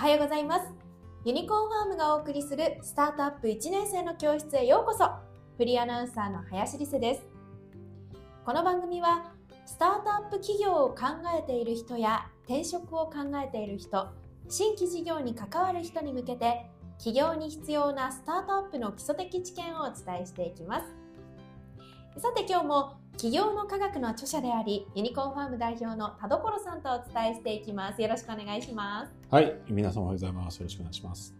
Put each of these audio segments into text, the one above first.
はようございます。ユニコーンファームがお送りするスタートアップ1年生の教室へようこそ。フリーアナウンサーの林理瀬です。この番組はスタートアップ企業を考えている人や転職を考えている人新規事業に関わる人に向けて企業に必要なスタートアップの基礎的知見をお伝えしていきます。さて今日も企業の科学の著者でありユニコーンファーム代表の田所さんとお伝えしていきます。よろしくお願いします。はい皆さんおはようございます。よろしくお願いします。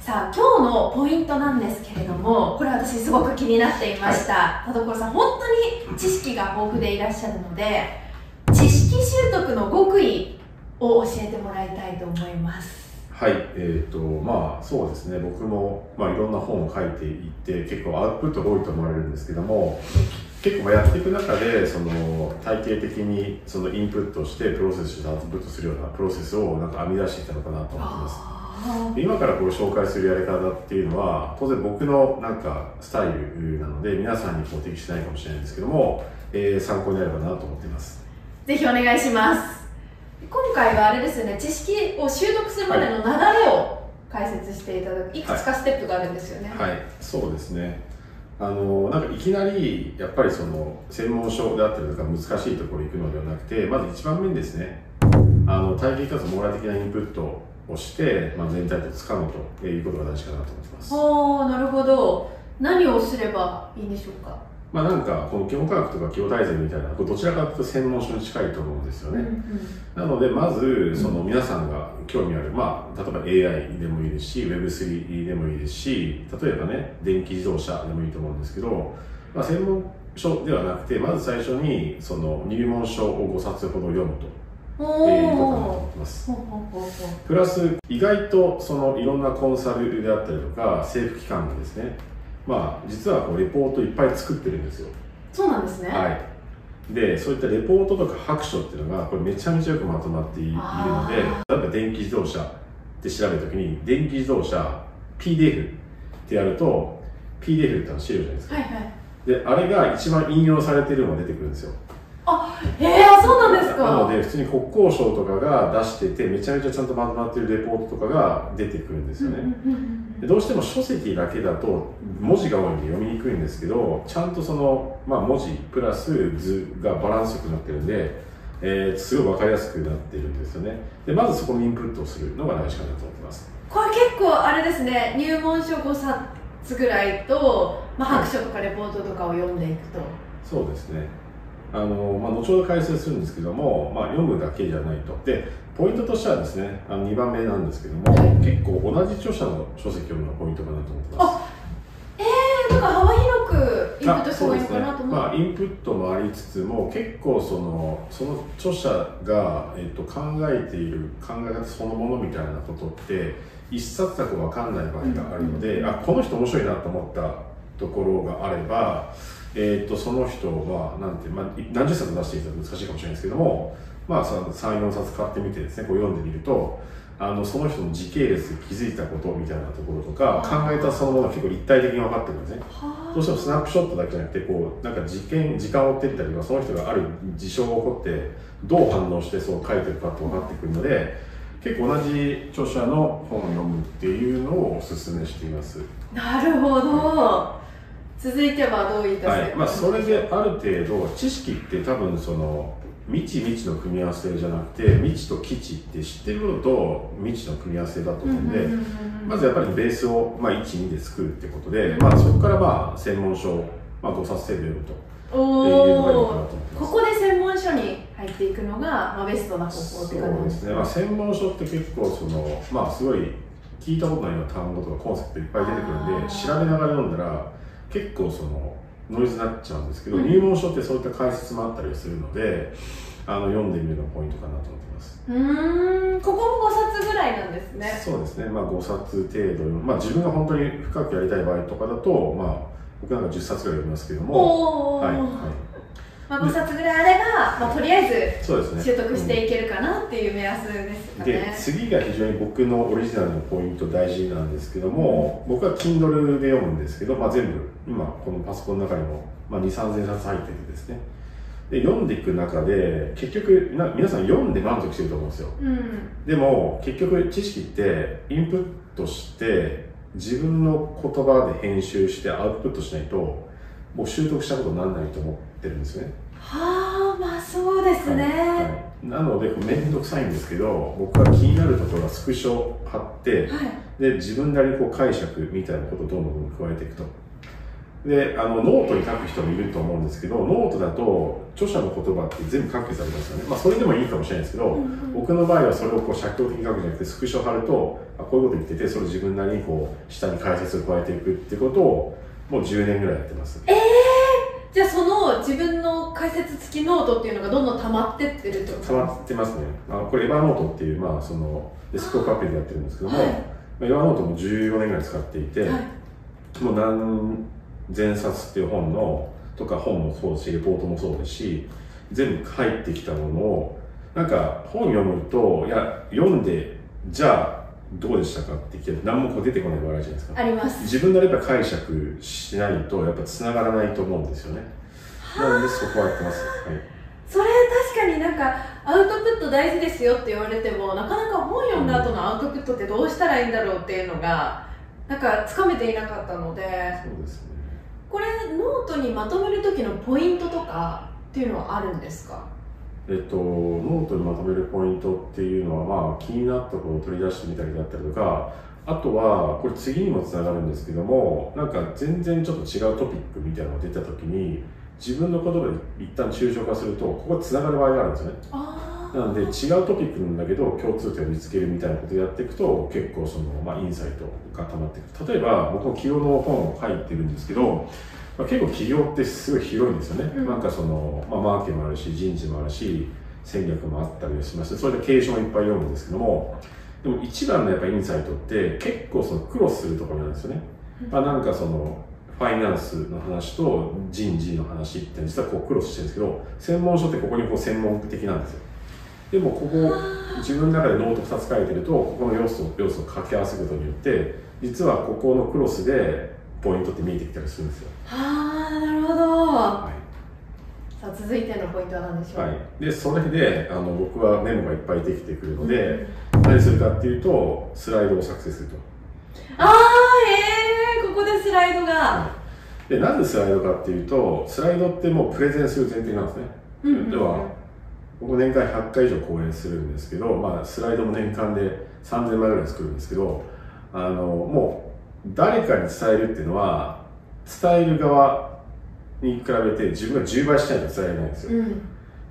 さあ今日のポイントなんですけれどもこれ私すごく気になっていました、はい、田所さん本当に知識が豊富でいらっしゃるので知識習得の極意を教えてもらいたいと思いますはい、えーとまあ、そうですね。僕も、まあ、いろんな本を書いていって結構アウトプットが多いと思われるんですけども結構やっていく中でその体系的にそのインプットしてプロセスしてアウトプットするようなプロセスをなんか編み出していったのかなと思ってます。今からこう紹介するやり方っていうのは当然僕のなんかスタイルなので皆さんにこう適してないかもしれないんですけども、えー、参考になればなと思っています。ぜひお願いします今回はあれですよね知識を習得するまでの流れを解説していただく、い、くつかステップがあるんですよね。はい、はい、そうですね。あのなんかいきなりやっぱりその専門書であったりとか難しいところ行くのではなくてまず一番目にですね。あの体系かつ網羅的なインプットをして、まあ、全体とつかむということが大事かなと思ってます。ああなるほど。何をすればいいんでしょうか？まあなんかこの基本科学とか基本大全みたいなどちらかというと専門書に近いと思うんですよね、うんうん、なのでまずその皆さんが興味ある、まあ、例えば AI でもいいですし Web3 でもいいですし例えばね電気自動車でもいいと思うんですけど、まあ、専門書ではなくてまず最初にその入門書を5冊ほど読むと。えー、いうことかなと思ってます。プラス、意外とそのいろんなコンサルであったりとか、政府機関がですね、まあ、実はこうレポートいっぱい作ってるんですよ。そうなんですね。はい。で、そういったレポートとか白書っていうのが、これめちゃめちゃよくまとまっているので、例えば電気自動車って調べるときに、電気自動車 PDF ってやると、PDF っての資料じゃないですか。はいはい。で、あれが一番引用されてるのが出てくるんですよ。あ、へえー、そうなんですか。なので、普通に国交省とかが出してて、めちゃめちゃちゃんとまとまってるレポートとかが出てくるんですよね。どうしても書籍だけだと、文字が多いんで読みにくいんですけど、ちゃんとその、まあ文字プラス図がバランスよくなってるんで、えー、すごいわかりやすくなってるんですよね。で、まずそこにインプットをするのが大事かなと思ってます。これ結構あれですね、入門書5冊ぐらいと、まあ白書とかレポートとかを読んでいくと。そうですね。あのまあ、後ほど解説するんですけども、まあ、読むだけじゃないとでポイントとしてはですねあの2番目なんですけども、結構同じ著者の書籍を読むのがポイントかなと思ってます。ええー、なんか幅広くインプットした方がいいかなと思う、ね、まあ、インプットもありつつも結構そのその著者が、えっと、考えている考え方そのものみたいなことって一冊だと分かんない場合があるので、うん、あこの人面白いなと思ったところがあればえーと、その人はなんて、まあ、何十冊出していたら難しいかもしれないですけども、まあ、34冊買ってみてですねこう読んでみるとあのその人の時系列で気づいたことみたいなところとか考えたそのものが結構立体的に分かってくるんですね。どうしてもスナップショットだけじゃなくてこうなんか事件時間を追っていったりとかその人がある事象が起こってどう反応してそう書いてるかって分かってくるので結構同じ著者の本を読むっていうのをお勧めしています。なるほど、続いてはどういったはい。まあ、それである程度知識って多分その未知未知の組み合わせじゃなくて未知と基地って知ってるのと未知の組み合わせだと思うんでまずやっぱりベースを、まあ、12で作るってことで、まあ、そこからまあ専門書を、まあ、5冊程度読むと。おここで専門書に入っていくのが、まあ、ベストな方法って感じですね、まあ、専門書って結構その、まあ、すごい聞いたことないような単語とかコンセプトいっぱい出てくるんで調べながら読んだら結構そのノイズになっちゃうんですけど、うん、入門書ってそういった解説もあったりするのであの読んでみるのがポイントかなと思ってます。うんここも5冊ぐらいなんですね。そうですね。まあ5冊程度まあ自分が本当に深くやりたい場合とかだとまあ僕なんか10冊ぐらい読みますけども。はい、はい。まあ、5冊ぐらいあれば、まあ、とりあえず習得していけるかなっていう目安ですかね、で次が非常に僕のオリジナルのポイント大事なんですけども、僕は Kindle で読むんですけど、まあ、全部今このパソコンの中にも、まあ、2 3 0冊入っててですねで読んでいく中で結局な皆さん読んで満足してると思うんですよ。うん。でも結局知識ってインプットして自分の言葉で編集してアウトプットしないともう習得したことにならないと思ってるんですね。はあまあそうですね、はい。はい。なので面倒くさいんですけど僕は気になるところはスクショ貼ってはい。で自分なりにこう解釈みたいなことをどんどん加えていくとであのノートに書く人もいると思うんですけどノートだと著者の言葉って全部書くされますよね。まあそれでもいいかもしれないですけど、僕の場合はそれをこう写経的に書くんじゃなくてスクショ貼るとあこういうこと言っててそれを自分なりにこう下に解説を加えていくってことをもう10年ぐらいやってます。じゃあその自分の解説付きノートっていうのがどんどん溜まってってるってこと？溜まってますね。あこれ Evernoteっていう、まあ、そのデスクトップアプリでやってるんですけども、はい。まあ Evernoteも14年ぐらい使っていて、はい。もう何千冊っていう本のとか本もそうだしレポートもそうですし全部入ってきたものをなんか本読むといや読んでじゃあどうでしたかって聞いて何もこう出てこない場合あるじゃないですか。あります。自分なりやっぱ解釈しないとやっぱ繋がらないと思うんですよね。なのでそこはやってます、はい。それ確かになんかアウトプット大事ですよって言われてもなかなか本読んだ後のアウトプットってどうしたらいいんだろうっていうのがなんかつかめていなかったので。そうですねこれノートにまとめる時のポイントとかっていうのはあるんですか？えっと、ノートにまとめるポイントっていうのは、まあ、気になったことを取り出してみたりだったりとか、あとは、これ次にもつながるんですけども、なんか全然ちょっと違うトピックみたいなのが出たときに、自分の言葉で一旦抽象化すると、ここつながる場合があるんですよね。あなので、違うトピックなんだけど、共通点を見つけるみたいなことをやっていくと、結構その、まあ、インサイトが溜まっていく。例えば、僕も起業の本を書いてるんですけど、まあ、結構起業ってすごい広いんですよね。うんなんかその、まあ、マーケもあるし、人事もあるし、戦略もあったりしまして、それで経営書もいっぱい読むんですけども、でも一番のやっぱインサイトって結構そのクロスするところなんですよね。うんまあ、なんかその、ファイナンスの話と人事の話って実はこうクロスしてるんですけど、専門書って個々にこう専門的なんですよ。でもここ、自分の中でノート2つ書いてると、ここの要素要素を掛け合わせることによって、実はここのクロスでポイントって見えてきたりするんですよ。あーなるほど。はい。さあ続いてのポイントは何でしょう、はい、でそれであの僕はメモがいっぱいできてくるので、うん。何するかっていうとスライドを作成すると。ああええー、ここでスライドが、でなぜスライドかっていうとスライドってもうプレゼンする前提なんですね、うんうんうん。では僕年間100回以上講演するんですけど、まあ、スライドも年間で3000枚ぐらい作るんですけどあのもう誰かに伝えるっていうのは伝える側に比べて自分が10倍しないと伝えられないんですよ。うん。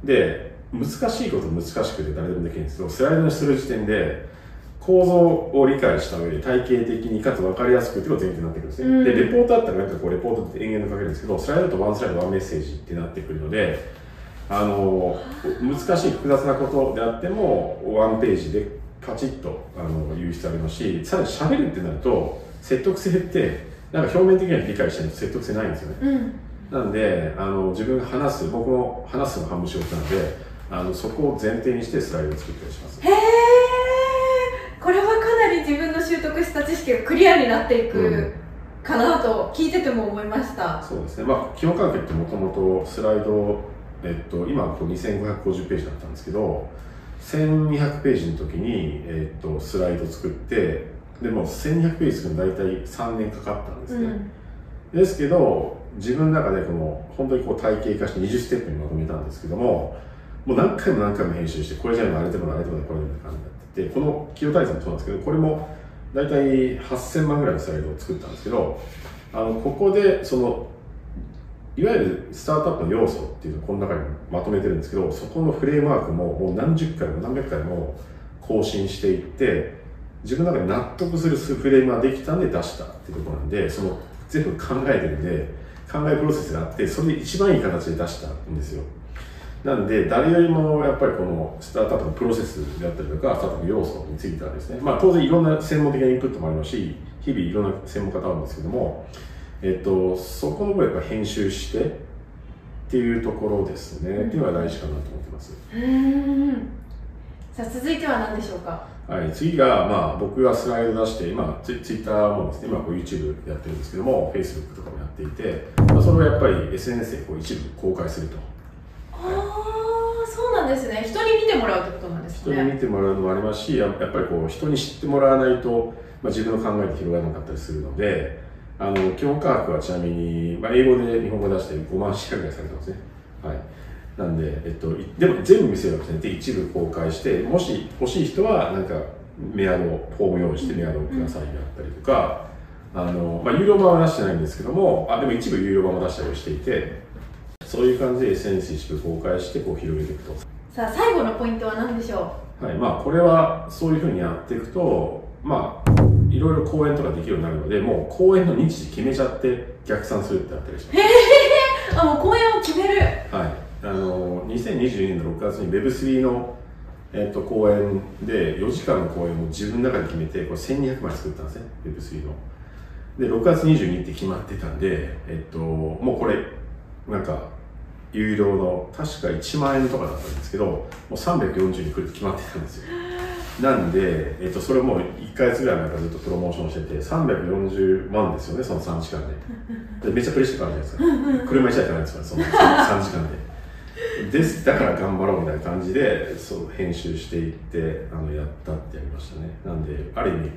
で難しいこと難しくて誰でもできるんですけどスライドにする時点で構造を理解した上で体系的にかつ分かりやすくっていうのが前提になってくるんですね、うん。でレポートだったらなんかこうレポートって延々と書けるんですけどスライドだとワンスライドワンメッセージってなってくるのであの難しい複雑なことであってもワンページでパチッとあの言う必要ありますしさらに喋るってなると説得性ってなんか表面的には理解してないと説得性ないんですよね。うん。なんであの自分が話す僕も話すのが半分仕事なのであのそこを前提にしてスライドを作ったりします。へえこれはかなり自分の習得した知識がクリアになっていくかなと聞いてても思いました、そうですね。まあ基本関係ってもともとスライドえっと今こう2550ページだったんですけど1200ページの時に、えっと、スライド作ってでもう1200ページ作るのに大体3年かかったんですね、うん。ですけど自分の中でこの本当にこう体系化して20ステップにまとめたんですけどももう何回も何回も編集してこれじゃないあれでもあれでもないこれでもない感じになっててこの企業体操もそうなんですけどこれも大体8000万ぐらいのスライドを作ったんですけどあのここでそのいわゆるスタートアップの要素っていうのをこの中にまとめてるんですけどそこのフレームワークももう何十回も何百回も更新していって自分の中で納得するフレームができたんで出したっていうところなんでその全部考えてるんで考えプロセスがあってそれで一番いい形で出したんですよ。なんで誰よりもやっぱりこのスタートアップのプロセスであったりとかスタートアップ要素についてはですねまあ当然いろんな専門的なインプットもありますし日々いろんな専門家と会うんですけどもえっとそこの部分やっぱ編集してっていうところですね、っていうのが大事かなと思ってます。さあ続いては何でしょうか？はい、次が、まあ、僕がスライド出して、今、ツイツイッターもですね、今こう YouTube やってるんですけども、Facebook とかもやっていて、まあ、それをやっぱり SNS でこう一部公開すると。あなんですね。人に見てもらうってことなんですね。人に見てもらうのもありますしややっぱりこう人に知ってもらわないと、まあ、自分の考えって広がらなかったりするのであの基本価格はちなみに、まあ、英語で日本語出して5万シェアぐらいされてますね。はい。なんで、えっと、いでも全部見せるわけじゃなくて一部公開してもし欲しい人はなんかメアドフォーム用意してメアドをくださいであったりとか、あのまあ、有料版は出してないんですけどもあでも一部有料版も出したりしていてそういう感じで SNS 一部公開してこう広げていくと。さあ最後のポイントは何でしょはい。まあ、これはそういうふうにやっていくと、まあ、いろいろ講演とかできるようになるので、もう講演の日時決めちゃって逆算するってあったりします。うあもう公演を決めるはい。あの、2022年の6月に Web3 の、えっと講演で4時間の講演を自分の中で決めて、これ1200枚作ったんですね、Web3 の。で、6月22日って決まってたんで、えっと、もうこれ、なんか、有料の確か1万円とかだったんですけど、もう340に来るって決まってたんですよ。なんで、えっと、それをもう1ヶ月ぐらい前からずっとプロモーションしてて、340万ですよね、その3時間で。でめっちゃプレッシャーかかるじゃないですか。車1台じゃないですから、その3時間で。です、だから頑張ろうみたいな感じで、そう、編集していって、あの、やったってやりましたね。なんで、ある意味、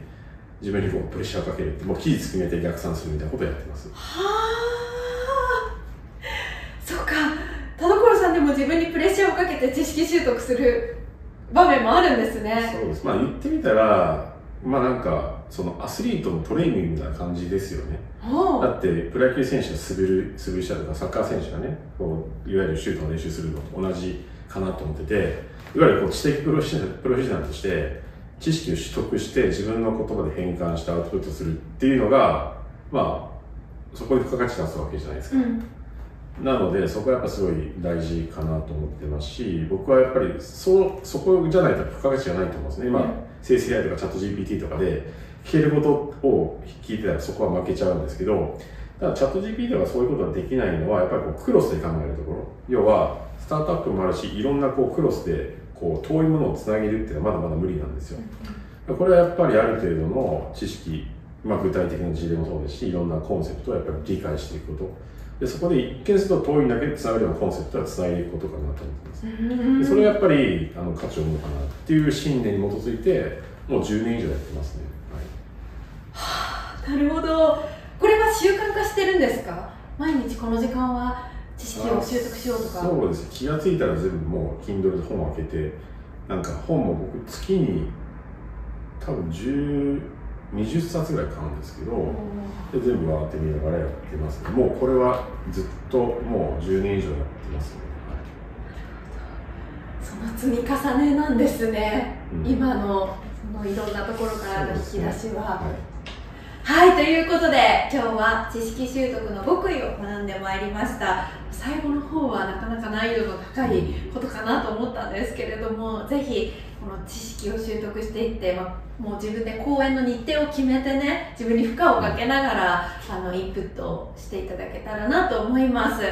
自分にこうプレッシャーをかけるって、もう期日決めて逆算するみたいなことをやってます。はあそっか田所さんでも自分にプレッシャーをかけて知識習得する場面もあるんですねそうです。まあ言ってみたら、まあなんか、そのアスリートのトレーニングみたいな感じですよね。だって、プロ野球選手が滑る、滑りしたとか、サッカー選手がね、こう、いわゆるシュートの練習するのと同じかなと思ってて、いわゆるこう知的プロフェッショナルプロフェッショナルとして、知識を取得して自分の言葉で変換してアウトプットするっていうのが、まあ、そこで付加価値出すわけじゃないですか。うんなので、そこはやっぱすごい大事かなと思ってますし、僕はやっぱりそそこじゃないと付加価値がないと思うんですね。今、うん生成 AI とかチャット GPT とかで聞けることを聞いてたらそこは負けちゃうんですけど、ただチャット GPT とかそういうことができないのは、やっぱりこうクロスで考えるところ。要は、スタートアップもあるし、いろんなこうクロスでこう遠いものをつなげるっていうのはまだまだ無理なんですよ。これはやっぱりある程度の知識、まあ、具体的な事例もそうですし、いろんなコンセプトをやっぱり理解していくこと。でそこで一見すると遠いんだけど、つながるようなコンセプトはつないでいくことかなと思ってます。でそれはやっぱりあの価値を生むのかなっていう信念に基づいて、もう10年以上やってますね。はい。なるほど。これは習慣化してるんですか？毎日この時間は知識を習得しようとか。そうです。気がついたら全部もう Kindle で本を開けてなんか本も僕月に多分10 20冊ぐらい買うんですけどで全部わーって見ながらやってますね。もうこれはずっともう10年以上やってますね、その積み重ねなんですね、うん。今のそのいろんなところからの引き出しは。はい。はい、ということで今日は知識習得の極意を学んでまいりました。最後の方はなかなか難易度の高いことかなと思ったんですけれどもぜひこの知識を習得していって、ま、もう自分で講演の日程を決めてね自分に負荷をかけながらあのインプットしていただけたらなと思います。